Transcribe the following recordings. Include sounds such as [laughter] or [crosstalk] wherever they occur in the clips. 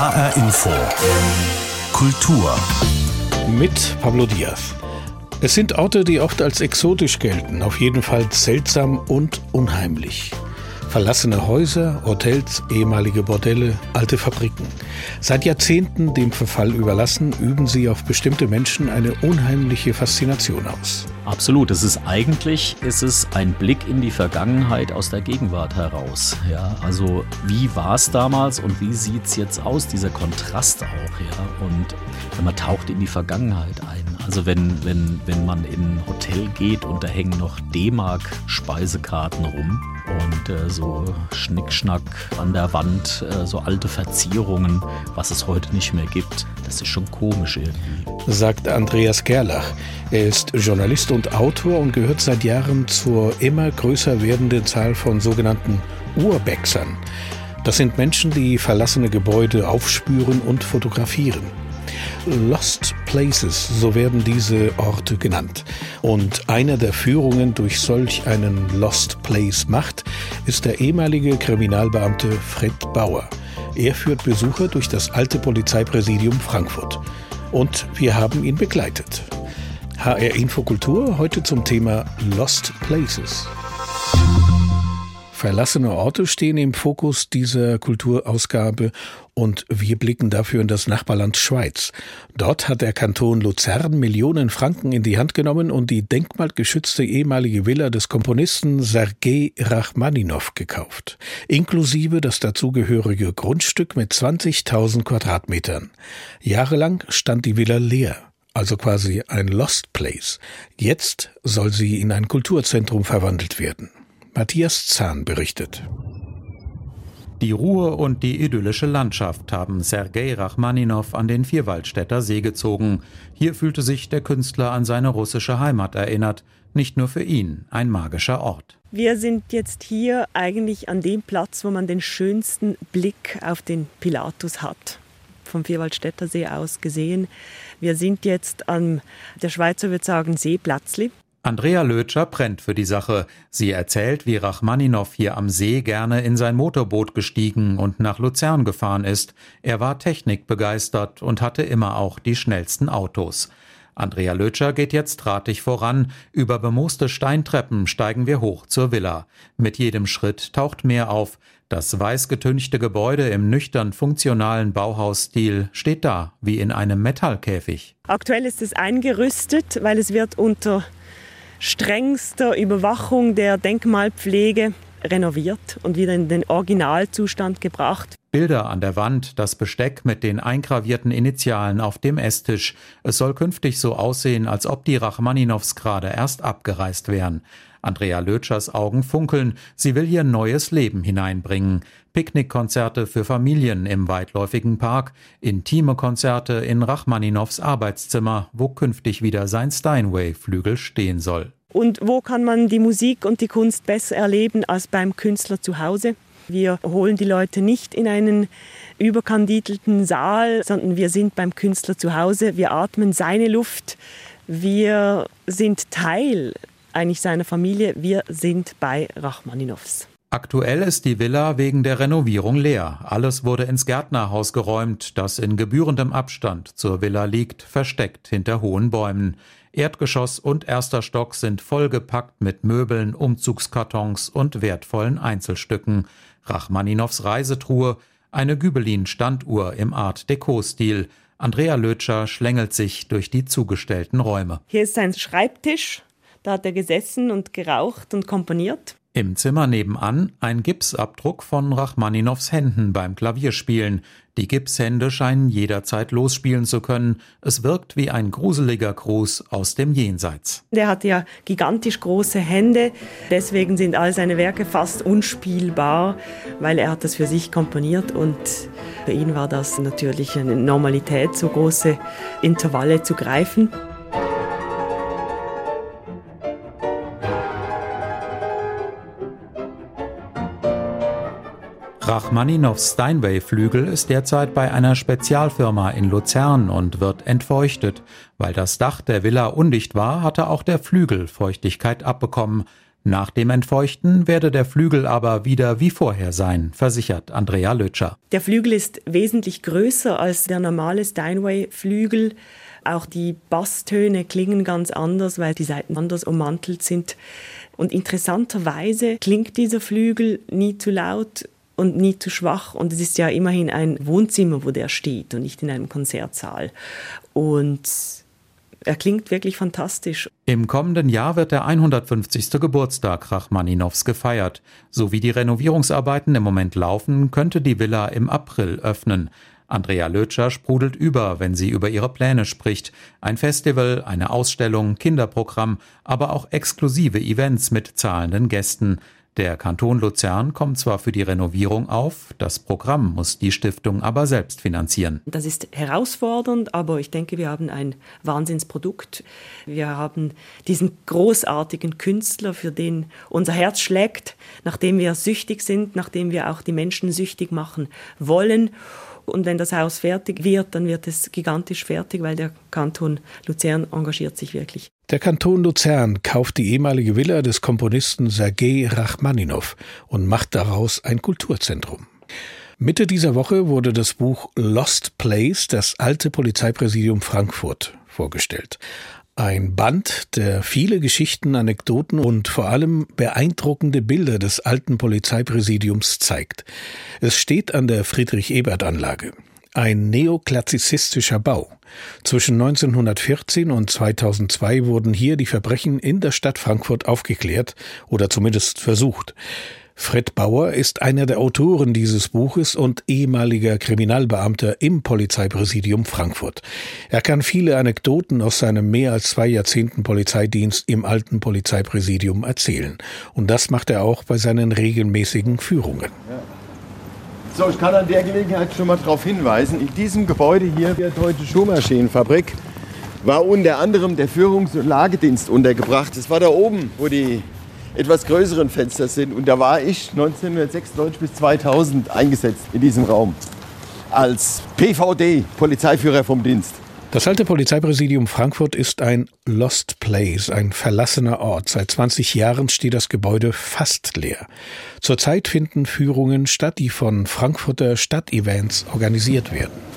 HR Info. Kultur. Mit Pablo Diaz. Es sind Orte, die oft als exotisch gelten, auf jeden Fall seltsam und unheimlich. Verlassene Häuser, Hotels, ehemalige Bordelle, alte Fabriken. Seit Jahrzehnten dem Verfall überlassen, üben sie auf bestimmte Menschen eine unheimliche Faszination aus. Absolut. Es ist eigentlich ist es ein Blick in die Vergangenheit aus der Gegenwart heraus. Ja, also wie war es damals und wie sieht es jetzt aus? Dieser Kontrast auch. Ja, und man taucht in die Vergangenheit ein. Also wenn, wenn, wenn man in ein Hotel geht und da hängen noch D-Mark-Speisekarten rum und äh, so Schnickschnack an der Wand, äh, so alte Verzierungen, was es heute nicht mehr gibt. Das ist schon komisch irgendwie. Sagt Andreas Gerlach. Er ist Journalist und Autor und gehört seit Jahren zur immer größer werdenden Zahl von sogenannten Urbexern. Das sind Menschen, die verlassene Gebäude aufspüren und fotografieren. Lost Places, so werden diese Orte genannt. Und einer der Führungen durch solch einen Lost Place macht, ist der ehemalige Kriminalbeamte Fred Bauer. Er führt Besucher durch das alte Polizeipräsidium Frankfurt. Und wir haben ihn begleitet. HR Infokultur heute zum Thema Lost Places. Verlassene Orte stehen im Fokus dieser Kulturausgabe und wir blicken dafür in das Nachbarland Schweiz. Dort hat der Kanton Luzern Millionen Franken in die Hand genommen und die denkmalgeschützte ehemalige Villa des Komponisten Sergei Rachmaninow gekauft, inklusive das dazugehörige Grundstück mit 20.000 Quadratmetern. Jahrelang stand die Villa leer also quasi ein Lost Place. Jetzt soll sie in ein Kulturzentrum verwandelt werden. Matthias Zahn berichtet. Die Ruhe und die idyllische Landschaft haben Sergei Rachmaninow an den Vierwaldstätter See gezogen. Hier fühlte sich der Künstler an seine russische Heimat erinnert. Nicht nur für ihn ein magischer Ort. Wir sind jetzt hier eigentlich an dem Platz, wo man den schönsten Blick auf den Pilatus hat. Vom Vierwaldstätter See aus gesehen. Wir sind jetzt an, der Schweizer würde sagen, Seeplatzli. Andrea Lötscher brennt für die Sache. Sie erzählt, wie Rachmaninow hier am See gerne in sein Motorboot gestiegen und nach Luzern gefahren ist. Er war technikbegeistert und hatte immer auch die schnellsten Autos. Andrea Lötscher geht jetzt drahtig voran. Über bemooste Steintreppen steigen wir hoch zur Villa. Mit jedem Schritt taucht mehr auf. Das weiß getünchte Gebäude im nüchtern funktionalen Bauhausstil steht da, wie in einem Metallkäfig. Aktuell ist es eingerüstet, weil es wird unter strengster Überwachung der Denkmalpflege renoviert und wieder in den Originalzustand gebracht. Bilder an der Wand, das Besteck mit den eingravierten Initialen auf dem Esstisch. Es soll künftig so aussehen, als ob die Rachmaninows gerade erst abgereist wären. Andrea Lötschers Augen funkeln. Sie will hier neues Leben hineinbringen. Picknickkonzerte für Familien im weitläufigen Park, intime Konzerte in Rachmaninows Arbeitszimmer, wo künftig wieder sein Steinway-Flügel stehen soll. Und wo kann man die Musik und die Kunst besser erleben als beim Künstler zu Hause? Wir holen die Leute nicht in einen überkandidelten Saal, sondern wir sind beim Künstler zu Hause. Wir atmen seine Luft. Wir sind Teil eigentlich seiner Familie. Wir sind bei Rachmaninows. Aktuell ist die Villa wegen der Renovierung leer. Alles wurde ins Gärtnerhaus geräumt, das in gebührendem Abstand zur Villa liegt, versteckt hinter hohen Bäumen. Erdgeschoss und erster Stock sind vollgepackt mit Möbeln, Umzugskartons und wertvollen Einzelstücken. Rachmaninows Reisetruhe, eine Gübelin-Standuhr im Art Deco-Stil. Andrea Lötscher schlängelt sich durch die zugestellten Räume. Hier ist sein Schreibtisch. Da hat er gesessen und geraucht und komponiert. Im Zimmer nebenan ein Gipsabdruck von Rachmaninows Händen beim Klavierspielen. Die Gipshände scheinen jederzeit losspielen zu können. Es wirkt wie ein gruseliger Gruß aus dem Jenseits. Der hat ja gigantisch große Hände, deswegen sind all seine Werke fast unspielbar, weil er hat das für sich komponiert und für ihn war das natürlich eine Normalität, so große Intervalle zu greifen. Rachmaninows Steinway-Flügel ist derzeit bei einer Spezialfirma in Luzern und wird entfeuchtet. Weil das Dach der Villa undicht war, hatte auch der Flügel Feuchtigkeit abbekommen. Nach dem Entfeuchten werde der Flügel aber wieder wie vorher sein, versichert Andrea Lötscher. Der Flügel ist wesentlich größer als der normale Steinway-Flügel. Auch die Basstöne klingen ganz anders, weil die Seiten anders ummantelt sind. Und interessanterweise klingt dieser Flügel nie zu laut und nie zu schwach. Und es ist ja immerhin ein Wohnzimmer, wo der steht und nicht in einem Konzertsaal. Und er klingt wirklich fantastisch. Im kommenden Jahr wird der 150. Geburtstag Rachmaninows gefeiert. So wie die Renovierungsarbeiten im Moment laufen, könnte die Villa im April öffnen. Andrea Lötscher sprudelt über, wenn sie über ihre Pläne spricht. Ein Festival, eine Ausstellung, Kinderprogramm, aber auch exklusive Events mit zahlenden Gästen. Der Kanton Luzern kommt zwar für die Renovierung auf, das Programm muss die Stiftung aber selbst finanzieren. Das ist herausfordernd, aber ich denke, wir haben ein Wahnsinnsprodukt. Wir haben diesen großartigen Künstler, für den unser Herz schlägt, nachdem wir süchtig sind, nachdem wir auch die Menschen süchtig machen wollen. Und wenn das Haus fertig wird, dann wird es gigantisch fertig, weil der Kanton Luzern engagiert sich wirklich. Der Kanton Luzern kauft die ehemalige Villa des Komponisten Sergei Rachmaninow und macht daraus ein Kulturzentrum. Mitte dieser Woche wurde das Buch Lost Place, das alte Polizeipräsidium Frankfurt, vorgestellt. Ein Band, der viele Geschichten, Anekdoten und vor allem beeindruckende Bilder des alten Polizeipräsidiums zeigt. Es steht an der Friedrich-Ebert-Anlage. Ein neoklassizistischer Bau. Zwischen 1914 und 2002 wurden hier die Verbrechen in der Stadt Frankfurt aufgeklärt oder zumindest versucht. Fred Bauer ist einer der Autoren dieses Buches und ehemaliger Kriminalbeamter im Polizeipräsidium Frankfurt. Er kann viele Anekdoten aus seinem mehr als zwei Jahrzehnten Polizeidienst im alten Polizeipräsidium erzählen. Und das macht er auch bei seinen regelmäßigen Führungen. So, ich kann an der Gelegenheit schon mal darauf hinweisen, in diesem Gebäude hier, der Deutsche Schuhmaschinenfabrik, war unter anderem der Führungs- und Lagedienst untergebracht. Das war da oben, wo die etwas größeren Fenster sind. Und da war ich 1996 bis 2000 eingesetzt in diesem Raum als PVD, Polizeiführer vom Dienst. Das alte Polizeipräsidium Frankfurt ist ein Lost Place, ein verlassener Ort. Seit 20 Jahren steht das Gebäude fast leer. Zurzeit finden Führungen statt, die von Frankfurter Stadtevents organisiert werden.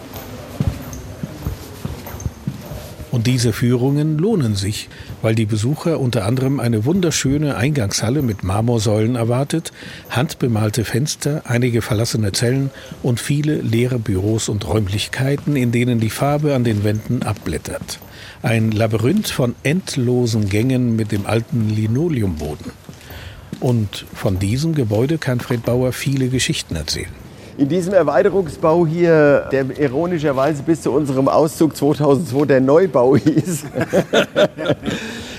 Und diese Führungen lohnen sich, weil die Besucher unter anderem eine wunderschöne Eingangshalle mit Marmorsäulen erwartet, handbemalte Fenster, einige verlassene Zellen und viele leere Büros und Räumlichkeiten, in denen die Farbe an den Wänden abblättert. Ein Labyrinth von endlosen Gängen mit dem alten Linoleumboden. Und von diesem Gebäude kann Fred Bauer viele Geschichten erzählen. In diesem Erweiterungsbau hier, der ironischerweise bis zu unserem Auszug 2002 der Neubau [laughs] hieß,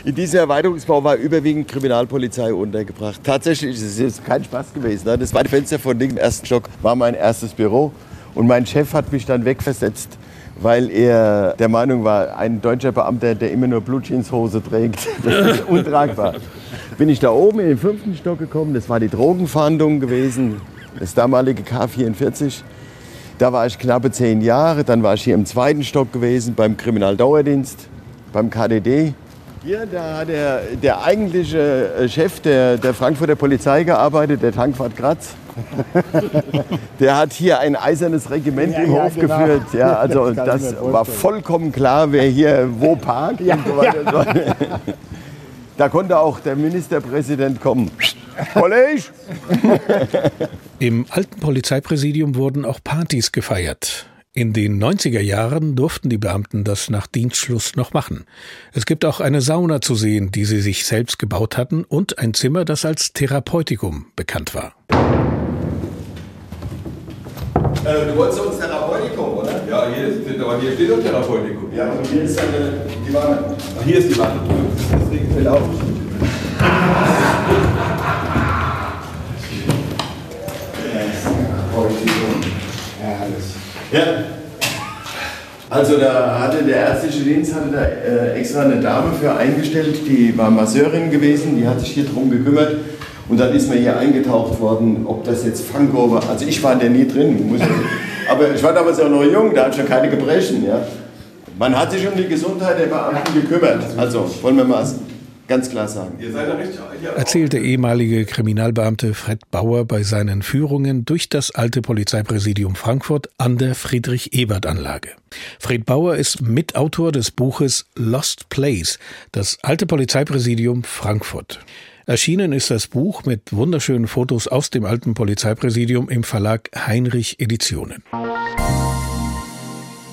in diesem Erweiterungsbau war überwiegend Kriminalpolizei untergebracht. Tatsächlich ist es kein Spaß gewesen. Ne? Das zweite Fenster von dem ersten Stock war mein erstes Büro und mein Chef hat mich dann wegversetzt weil er der Meinung war, ein deutscher Beamter, der immer nur Blutjeanshose trägt, [laughs] das ist untragbar. Bin ich da oben in den fünften Stock gekommen, das war die Drogenfahndung gewesen, das damalige K44. Da war ich knappe zehn Jahre. Dann war ich hier im zweiten Stock gewesen beim Kriminaldauerdienst, beim KDD. Hier, da hat der, der eigentliche äh, Chef der, der Frankfurter Polizei gearbeitet, der Tankwart Kratz. [laughs] der hat hier ein eisernes Regiment ja, im ja, Hof genau. geführt. Ja, also das, das war vollkommen klar, wer hier wo parkt ja, und so weiter. Da konnte auch der Ministerpräsident kommen. College! [laughs] Im alten Polizeipräsidium wurden auch Partys gefeiert. In den 90er Jahren durften die Beamten das nach Dienstschluss noch machen. Es gibt auch eine Sauna zu sehen, die sie sich selbst gebaut hatten, und ein Zimmer, das als Therapeutikum bekannt war. Äh, du wolltest uns Therapeutikum, oder? Ja, hier, ist, aber hier steht doch Therapeutikum. Ja, und hier ist eine, die Wanne. Ach, hier ist die Wanne. Deswegen fällt auf. Ja. Also da hatte der ärztliche Dienst hatte da äh, extra eine Dame für eingestellt, die war Masseurin gewesen, die hat sich hier drum gekümmert und dann ist mir hier eingetaucht worden, ob das jetzt Fango war. Also ich war da nie drin, muss ich, [laughs] aber ich war damals auch noch jung, da hatte schon keine Gebrechen. Ja. Man hat sich um die Gesundheit der Beamten gekümmert. Also wollen wir mal ganz klar sagen. Erzählt der ehemalige Kriminalbeamte Fred Bauer bei seinen Führungen durch das alte Polizeipräsidium Frankfurt an der Friedrich-Ebert-Anlage. Fred Bauer ist Mitautor des Buches Lost Place, das alte Polizeipräsidium Frankfurt. Erschienen ist das Buch mit wunderschönen Fotos aus dem alten Polizeipräsidium im Verlag Heinrich Editionen.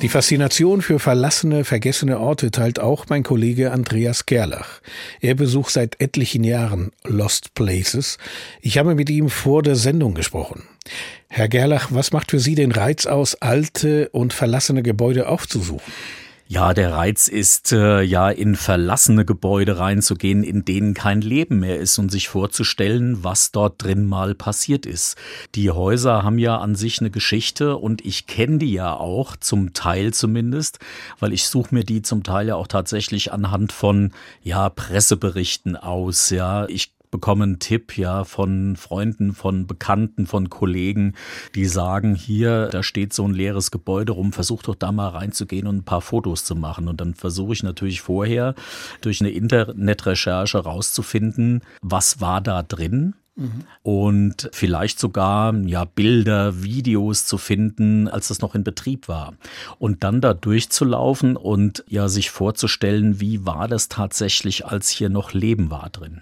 Die Faszination für verlassene, vergessene Orte teilt auch mein Kollege Andreas Gerlach. Er besucht seit etlichen Jahren Lost Places. Ich habe mit ihm vor der Sendung gesprochen. Herr Gerlach, was macht für Sie den Reiz aus, alte und verlassene Gebäude aufzusuchen? Ja, der Reiz ist äh, ja in verlassene Gebäude reinzugehen, in denen kein Leben mehr ist und sich vorzustellen, was dort drin mal passiert ist. Die Häuser haben ja an sich eine Geschichte und ich kenne die ja auch, zum Teil zumindest, weil ich suche mir die zum Teil ja auch tatsächlich anhand von ja Presseberichten aus. Ja, ich bekomme einen Tipp ja von Freunden, von Bekannten, von Kollegen, die sagen, hier, da steht so ein leeres Gebäude rum, versuch doch da mal reinzugehen und ein paar Fotos zu machen. Und dann versuche ich natürlich vorher durch eine Internetrecherche rauszufinden, was war da drin, und vielleicht sogar ja Bilder, Videos zu finden, als das noch in Betrieb war und dann da durchzulaufen und ja sich vorzustellen, wie war das tatsächlich, als hier noch Leben war drin.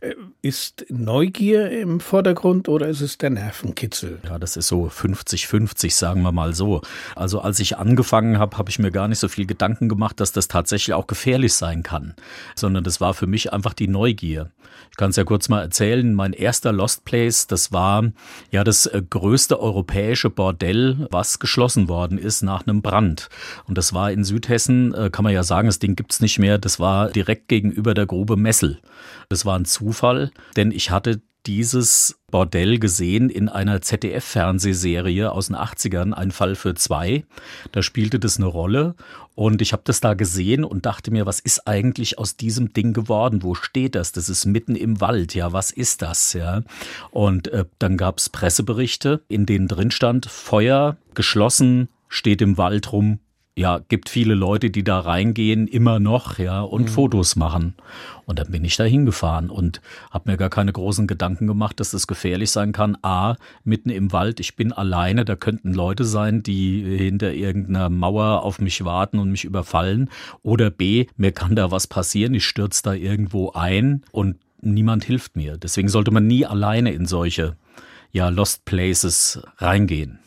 Äh, ist Neugier im Vordergrund oder ist es der Nervenkitzel? Ja, das ist so 50-50, sagen wir mal so. Also als ich angefangen habe, habe ich mir gar nicht so viel Gedanken gemacht, dass das tatsächlich auch gefährlich sein kann, sondern das war für mich einfach die Neugier. Ich kann es ja kurz mal erzählen. Mein erster Lost Place, das war ja das äh, größte europäische Bordell, was geschlossen worden ist nach einem Brand. Und das war in Südhessen, äh, kann man ja sagen, das Ding gibt's nicht mehr. Das war direkt gegenüber der Grube Messel. Das war ein Zufall, denn ich hatte dieses Bordell gesehen in einer ZDF-Fernsehserie aus den 80ern, Ein Fall für zwei. Da spielte das eine Rolle und ich habe das da gesehen und dachte mir, was ist eigentlich aus diesem Ding geworden? Wo steht das? Das ist mitten im Wald, ja, was ist das? Ja. Und äh, dann gab es Presseberichte, in denen drin stand, Feuer geschlossen, steht im Wald rum, ja, gibt viele Leute, die da reingehen, immer noch, ja, und mhm. Fotos machen. Und dann bin ich da hingefahren und habe mir gar keine großen Gedanken gemacht, dass das gefährlich sein kann. A, mitten im Wald, ich bin alleine, da könnten Leute sein, die hinter irgendeiner Mauer auf mich warten und mich überfallen. Oder B, mir kann da was passieren, ich stürze da irgendwo ein und niemand hilft mir. Deswegen sollte man nie alleine in solche, ja, Lost Places reingehen.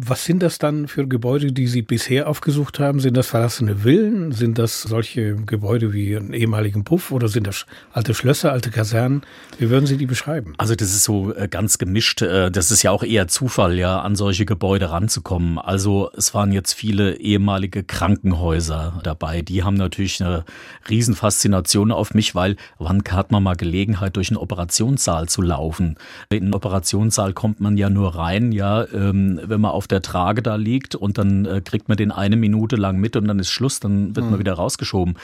Was sind das dann für Gebäude, die Sie bisher aufgesucht haben? Sind das verlassene Villen? Sind das solche Gebäude wie einen ehemaligen Puff oder sind das alte Schlösser, alte Kasernen? Wie würden Sie die beschreiben? Also das ist so äh, ganz gemischt. Äh, das ist ja auch eher Zufall, ja, an solche Gebäude ranzukommen. Also es waren jetzt viele ehemalige Krankenhäuser dabei. Die haben natürlich eine Riesenfaszination auf mich, weil wann hat man mal Gelegenheit, durch einen Operationssaal zu laufen? In einen Operationssaal kommt man ja nur rein, ja, ähm, wenn man auf der Trage da liegt und dann äh, kriegt man den eine Minute lang mit und dann ist Schluss, dann wird mhm. man wieder rausgeschoben.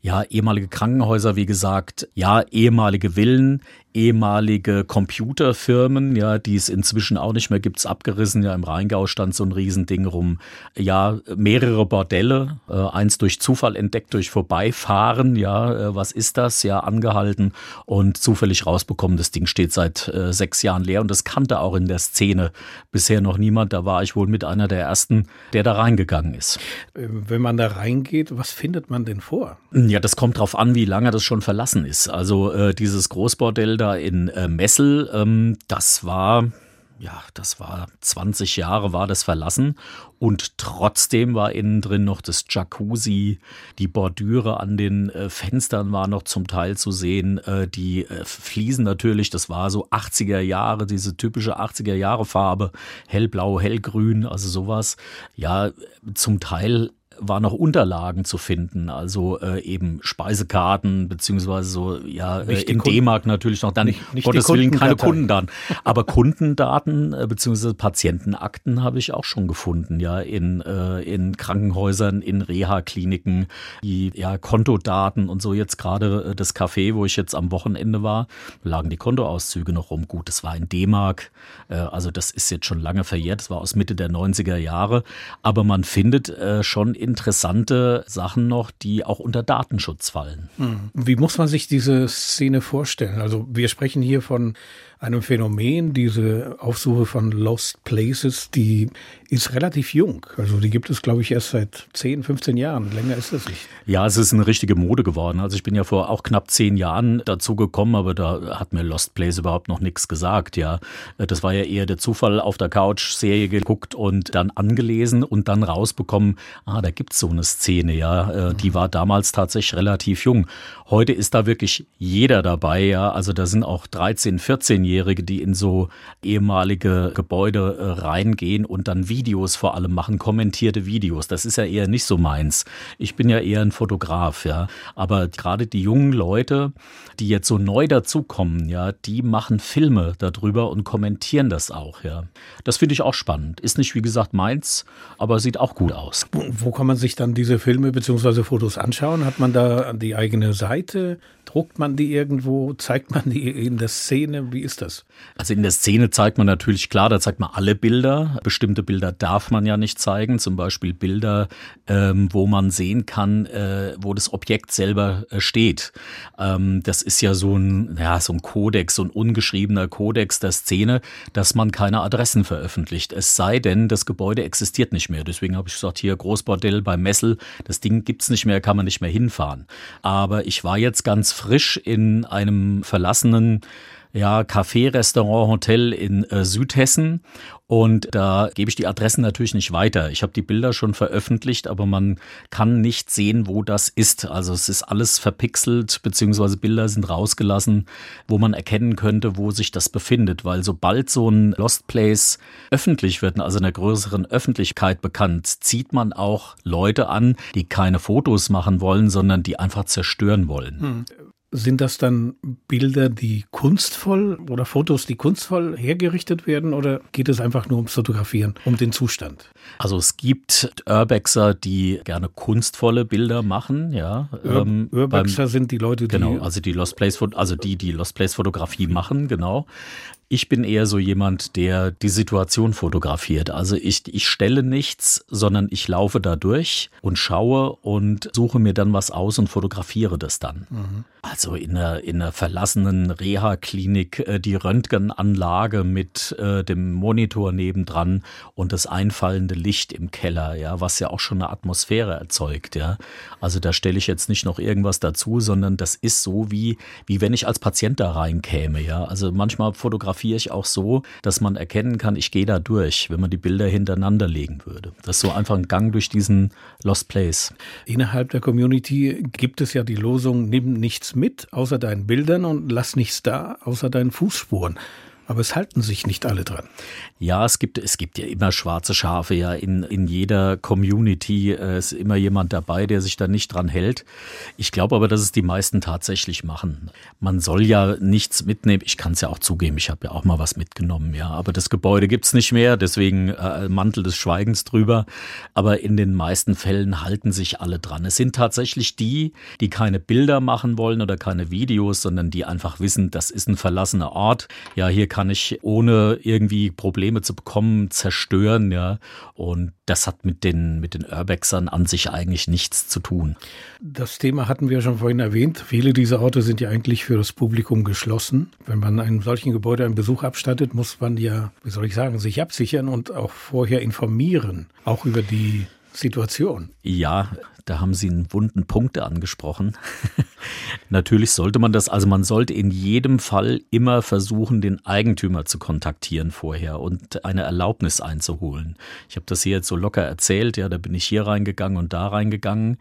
Ja, ehemalige Krankenhäuser, wie gesagt, ja, ehemalige Villen, ehemalige Computerfirmen, ja, die es inzwischen auch nicht mehr gibt, abgerissen. Ja, im Rheingau stand so ein Riesending rum. Ja, mehrere Bordelle, äh, eins durch Zufall entdeckt, durch Vorbeifahren. Ja, äh, was ist das? Ja, angehalten und zufällig rausbekommen. Das Ding steht seit äh, sechs Jahren leer und das kannte auch in der Szene bisher noch niemand. Da war ich wohl mit einer der ersten, der da reingegangen ist. Äh, wenn man da reingeht, was findet man denn vor? Ja, das kommt drauf an, wie lange das schon verlassen ist. Also äh, dieses Großbordell da in äh, Messel, ähm, das war ja, das war 20 Jahre war das verlassen. Und trotzdem war innen drin noch das Jacuzzi, die Bordüre an den äh, Fenstern war noch zum Teil zu sehen, äh, die äh, Fliesen natürlich, das war so 80er Jahre, diese typische 80er Jahre Farbe, hellblau, hellgrün, also sowas. Ja, zum Teil waren noch Unterlagen zu finden, also äh, eben Speisekarten beziehungsweise so ja äh, in D-Mark natürlich noch. Dann nicht, nicht Gottes Willen keine Kundendaten, aber Kundendaten äh, beziehungsweise Patientenakten habe ich auch schon gefunden, ja in äh, in Krankenhäusern, in Reha-Kliniken, die ja Kontodaten und so. Jetzt gerade äh, das Café, wo ich jetzt am Wochenende war, lagen die Kontoauszüge noch rum. Gut, das war in D-Mark, äh, also das ist jetzt schon lange verjährt, das war aus Mitte der 90er Jahre, aber man findet äh, schon interessante Sachen noch, die auch unter Datenschutz fallen. Hm. Wie muss man sich diese Szene vorstellen? Also wir sprechen hier von einem Phänomen, diese Aufsuche von Lost Places, die ist relativ jung. Also die gibt es, glaube ich, erst seit 10, 15 Jahren. Länger ist das nicht. Ja, es ist eine richtige Mode geworden. Also ich bin ja vor auch knapp zehn Jahren dazu gekommen, aber da hat mir Lost Place überhaupt noch nichts gesagt. Ja, das war ja eher der Zufall auf der Couch Serie geguckt und dann angelesen und dann rausbekommen, ah, da gibt's so eine Szene. Ja, äh, die war damals tatsächlich relativ jung. Heute ist da wirklich jeder dabei. Ja, also da sind auch 13, 14 Minderjährige, die in so ehemalige Gebäude äh, reingehen und dann Videos vor allem machen, kommentierte Videos. Das ist ja eher nicht so meins. Ich bin ja eher ein Fotograf, ja. Aber gerade die jungen Leute, die jetzt so neu dazukommen, ja, die machen Filme darüber und kommentieren das auch, ja. Das finde ich auch spannend. Ist nicht, wie gesagt, meins, aber sieht auch gut aus. Wo kann man sich dann diese Filme bzw. Fotos anschauen? Hat man da die eigene Seite? Druckt man die irgendwo? Zeigt man die in der Szene? Wie ist das? Also in der Szene zeigt man natürlich klar, da zeigt man alle Bilder. Bestimmte Bilder darf man ja nicht zeigen, zum Beispiel Bilder, ähm, wo man sehen kann, äh, wo das Objekt selber äh, steht. Ähm, das ist ja so ein, ja, so ein Kodex, so ein ungeschriebener Kodex der Szene, dass man keine Adressen veröffentlicht. Es sei denn, das Gebäude existiert nicht mehr. Deswegen habe ich gesagt, hier Großbordell bei Messel, das Ding gibt's nicht mehr, kann man nicht mehr hinfahren. Aber ich war jetzt ganz frisch in einem verlassenen ja, Café, Restaurant, Hotel in äh, Südhessen. Und da gebe ich die Adressen natürlich nicht weiter. Ich habe die Bilder schon veröffentlicht, aber man kann nicht sehen, wo das ist. Also es ist alles verpixelt, beziehungsweise Bilder sind rausgelassen, wo man erkennen könnte, wo sich das befindet. Weil sobald so ein Lost Place öffentlich wird, also in der größeren Öffentlichkeit bekannt, zieht man auch Leute an, die keine Fotos machen wollen, sondern die einfach zerstören wollen. Hm. Sind das dann Bilder, die kunstvoll oder Fotos, die kunstvoll hergerichtet werden oder geht es einfach nur ums Fotografieren, um den Zustand? Also es gibt Urbexer, die gerne kunstvolle Bilder machen, ja. Ur ähm, Urbexer beim, sind die Leute, die genau, also die Lost Place, also die die Lost Place Fotografie machen, genau. Ich bin eher so jemand, der die Situation fotografiert. Also ich, ich stelle nichts, sondern ich laufe da durch und schaue und suche mir dann was aus und fotografiere das dann. Mhm. Also in einer, in einer verlassenen Reha-Klinik äh, die Röntgenanlage mit äh, dem Monitor nebendran und das einfallende Licht im Keller, ja, was ja auch schon eine Atmosphäre erzeugt, ja. Also da stelle ich jetzt nicht noch irgendwas dazu, sondern das ist so wie, wie wenn ich als Patient da reinkäme, ja. Also manchmal fotografiere fotografiere ich auch so, dass man erkennen kann, ich gehe da durch, wenn man die Bilder hintereinander legen würde. Das ist so einfach ein Gang durch diesen Lost Place. Innerhalb der Community gibt es ja die Losung, nimm nichts mit außer deinen Bildern und lass nichts da außer deinen Fußspuren aber es halten sich nicht alle dran. Ja, es gibt, es gibt ja immer schwarze Schafe, ja, in, in jeder Community äh, ist immer jemand dabei, der sich da nicht dran hält. Ich glaube aber, dass es die meisten tatsächlich machen. Man soll ja nichts mitnehmen. Ich kann es ja auch zugeben, ich habe ja auch mal was mitgenommen, ja, aber das Gebäude gibt's nicht mehr, deswegen äh, Mantel des Schweigens drüber. Aber in den meisten Fällen halten sich alle dran. Es sind tatsächlich die, die keine Bilder machen wollen oder keine Videos, sondern die einfach wissen, das ist ein verlassener Ort. Ja, hier kann kann ich ohne irgendwie Probleme zu bekommen zerstören, ja. Und das hat mit den, mit den Urbexern an sich eigentlich nichts zu tun. Das Thema hatten wir schon vorhin erwähnt. Viele dieser Orte sind ja eigentlich für das Publikum geschlossen. Wenn man einem solchen Gebäude einen Besuch abstattet, muss man ja, wie soll ich sagen, sich absichern und auch vorher informieren, auch über die Situation. Ja, da haben Sie einen wunden Punkt angesprochen. [laughs] Natürlich sollte man das, also man sollte in jedem Fall immer versuchen, den Eigentümer zu kontaktieren vorher und eine Erlaubnis einzuholen. Ich habe das hier jetzt so locker erzählt, ja, da bin ich hier reingegangen und da reingegangen.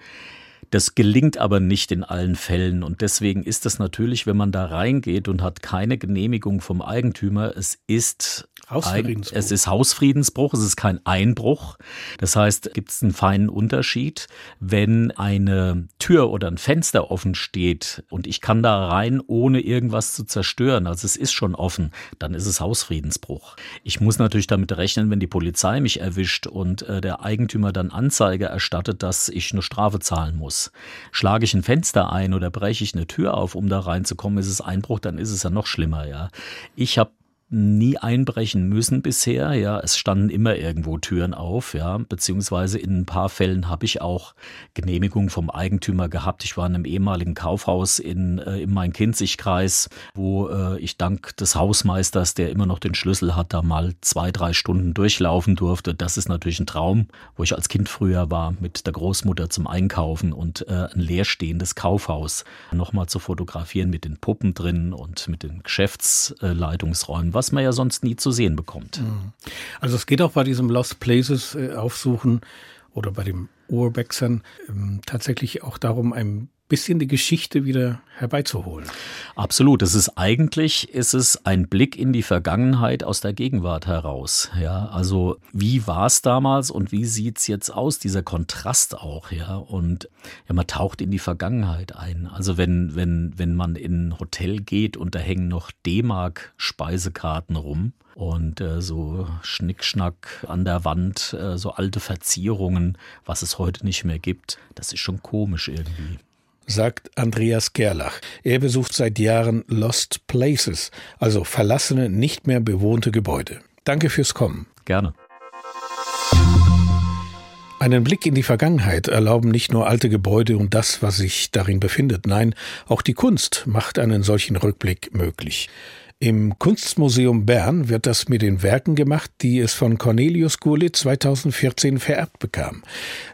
Das gelingt aber nicht in allen Fällen und deswegen ist es natürlich, wenn man da reingeht und hat keine Genehmigung vom Eigentümer, es ist Hausfriedensbruch. Es ist Hausfriedensbruch, es ist kein Einbruch. Das heißt, gibt es einen feinen Unterschied, wenn eine Tür oder ein Fenster offen steht und ich kann da rein, ohne irgendwas zu zerstören, also es ist schon offen, dann ist es Hausfriedensbruch. Ich muss natürlich damit rechnen, wenn die Polizei mich erwischt und äh, der Eigentümer dann Anzeige erstattet, dass ich eine Strafe zahlen muss. Schlage ich ein Fenster ein oder breche ich eine Tür auf, um da reinzukommen, ist es Einbruch, dann ist es ja noch schlimmer, ja. Ich habe nie einbrechen müssen bisher. Ja, es standen immer irgendwo Türen auf. Ja, beziehungsweise in ein paar Fällen habe ich auch Genehmigung vom Eigentümer gehabt. Ich war in einem ehemaligen Kaufhaus in, äh, im Main-Kinzig-Kreis, wo äh, ich dank des Hausmeisters, der immer noch den Schlüssel hat, da mal zwei, drei Stunden durchlaufen durfte. Das ist natürlich ein Traum, wo ich als Kind früher war mit der Großmutter zum Einkaufen und äh, ein leerstehendes Kaufhaus nochmal zu fotografieren mit den Puppen drin und mit den Geschäftsleitungsräumen, was man ja sonst nie zu sehen bekommt. Mhm. Also es geht auch bei diesem Lost Places äh, aufsuchen oder bei dem Urbexern ähm, tatsächlich auch darum, ein bisschen die Geschichte wieder herbeizuholen. Absolut. Es ist eigentlich, ist es ein Blick in die Vergangenheit aus der Gegenwart heraus. Ja, also wie war es damals und wie sieht es jetzt aus? Dieser Kontrast auch, ja. Und ja, man taucht in die Vergangenheit ein. Also wenn, wenn, wenn man in ein Hotel geht und da hängen noch D-Mark-Speisekarten rum, und äh, so Schnickschnack an der Wand, äh, so alte Verzierungen, was es heute nicht mehr gibt. Das ist schon komisch irgendwie sagt Andreas Gerlach. Er besucht seit Jahren Lost Places, also verlassene, nicht mehr bewohnte Gebäude. Danke fürs Kommen. Gerne. Einen Blick in die Vergangenheit erlauben nicht nur alte Gebäude und das, was sich darin befindet, nein, auch die Kunst macht einen solchen Rückblick möglich. Im Kunstmuseum Bern wird das mit den Werken gemacht, die es von Cornelius Gurlitt 2014 vererbt bekam.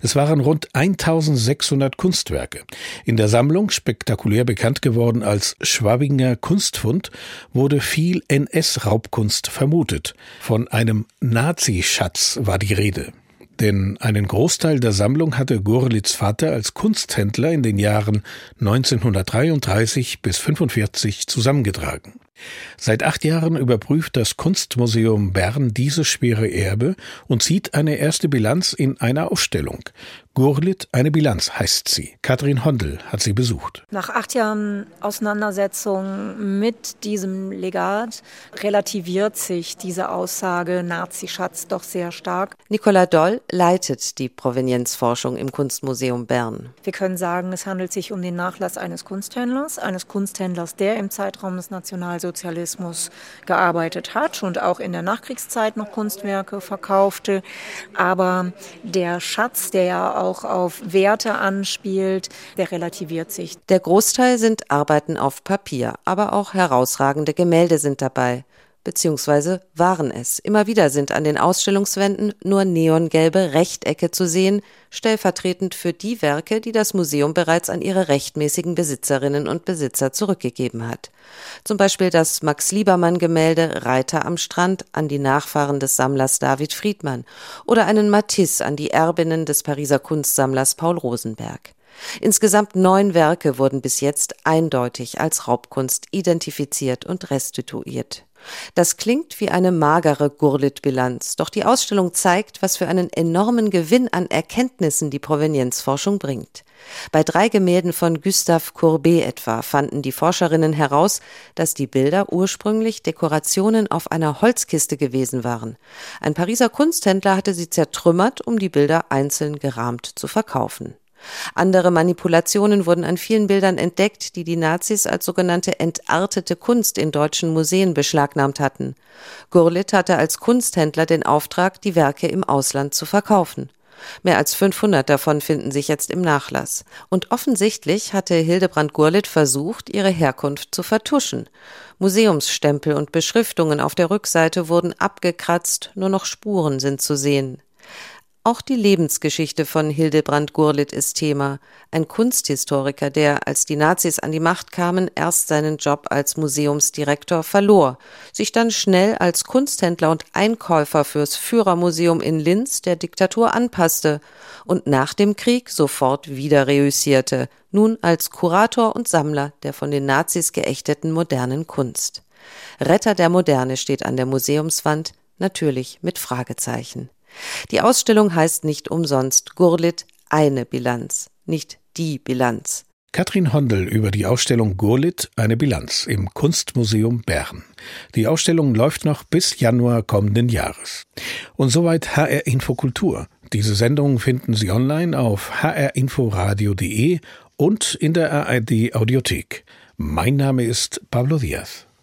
Es waren rund 1600 Kunstwerke. In der Sammlung, spektakulär bekannt geworden als Schwabinger Kunstfund, wurde viel NS-Raubkunst vermutet. Von einem Nazi-Schatz war die Rede. Denn einen Großteil der Sammlung hatte Gurlitz Vater als Kunsthändler in den Jahren 1933 bis 1945 zusammengetragen. Seit acht Jahren überprüft das Kunstmuseum Bern dieses schwere Erbe und zieht eine erste Bilanz in einer Ausstellung. Gurlit, eine Bilanz heißt sie. Katrin Hondel hat sie besucht. Nach acht Jahren Auseinandersetzung mit diesem Legat relativiert sich diese Aussage Nazischatz doch sehr stark. Nicola Doll leitet die Provenienzforschung im Kunstmuseum Bern. Wir können sagen, es handelt sich um den Nachlass eines Kunsthändlers, eines Kunsthändlers, der im Zeitraum des Nationalsozialismus gearbeitet hat und auch in der Nachkriegszeit noch Kunstwerke verkaufte. Aber der Schatz, der ja auch auch auf Werte anspielt, der relativiert sich. Der Großteil sind Arbeiten auf Papier, aber auch herausragende Gemälde sind dabei beziehungsweise waren es. Immer wieder sind an den Ausstellungswänden nur neongelbe Rechtecke zu sehen, stellvertretend für die Werke, die das Museum bereits an ihre rechtmäßigen Besitzerinnen und Besitzer zurückgegeben hat. Zum Beispiel das Max Liebermann Gemälde Reiter am Strand an die Nachfahren des Sammlers David Friedmann oder einen Matisse an die Erbinnen des Pariser Kunstsammlers Paul Rosenberg. Insgesamt neun Werke wurden bis jetzt eindeutig als Raubkunst identifiziert und restituiert. Das klingt wie eine magere Gurlitt-Bilanz, doch die Ausstellung zeigt, was für einen enormen Gewinn an Erkenntnissen die Provenienzforschung bringt. Bei drei Gemälden von Gustave Courbet etwa fanden die Forscherinnen heraus, dass die Bilder ursprünglich Dekorationen auf einer Holzkiste gewesen waren. Ein Pariser Kunsthändler hatte sie zertrümmert, um die Bilder einzeln gerahmt zu verkaufen. Andere Manipulationen wurden an vielen Bildern entdeckt, die die Nazis als sogenannte entartete Kunst in deutschen Museen beschlagnahmt hatten. Gurlitt hatte als Kunsthändler den Auftrag, die Werke im Ausland zu verkaufen. Mehr als 500 davon finden sich jetzt im Nachlass. Und offensichtlich hatte Hildebrand Gurlitt versucht, ihre Herkunft zu vertuschen. Museumsstempel und Beschriftungen auf der Rückseite wurden abgekratzt, nur noch Spuren sind zu sehen. Auch die Lebensgeschichte von Hildebrand Gurlitt ist Thema, ein Kunsthistoriker, der, als die Nazis an die Macht kamen, erst seinen Job als Museumsdirektor verlor, sich dann schnell als Kunsthändler und Einkäufer fürs Führermuseum in Linz der Diktatur anpasste und nach dem Krieg sofort wieder reüssierte, nun als Kurator und Sammler der von den Nazis geächteten modernen Kunst. Retter der Moderne steht an der Museumswand, natürlich mit Fragezeichen. Die Ausstellung heißt nicht umsonst Gurlit eine Bilanz, nicht die Bilanz. Katrin Hondel über die Ausstellung Gurlit eine Bilanz im Kunstmuseum Bern. Die Ausstellung läuft noch bis Januar kommenden Jahres. Und soweit HR Infokultur. Diese Sendung finden Sie online auf hrinforadio.de und in der ARD Audiothek. Mein Name ist Pablo Diaz.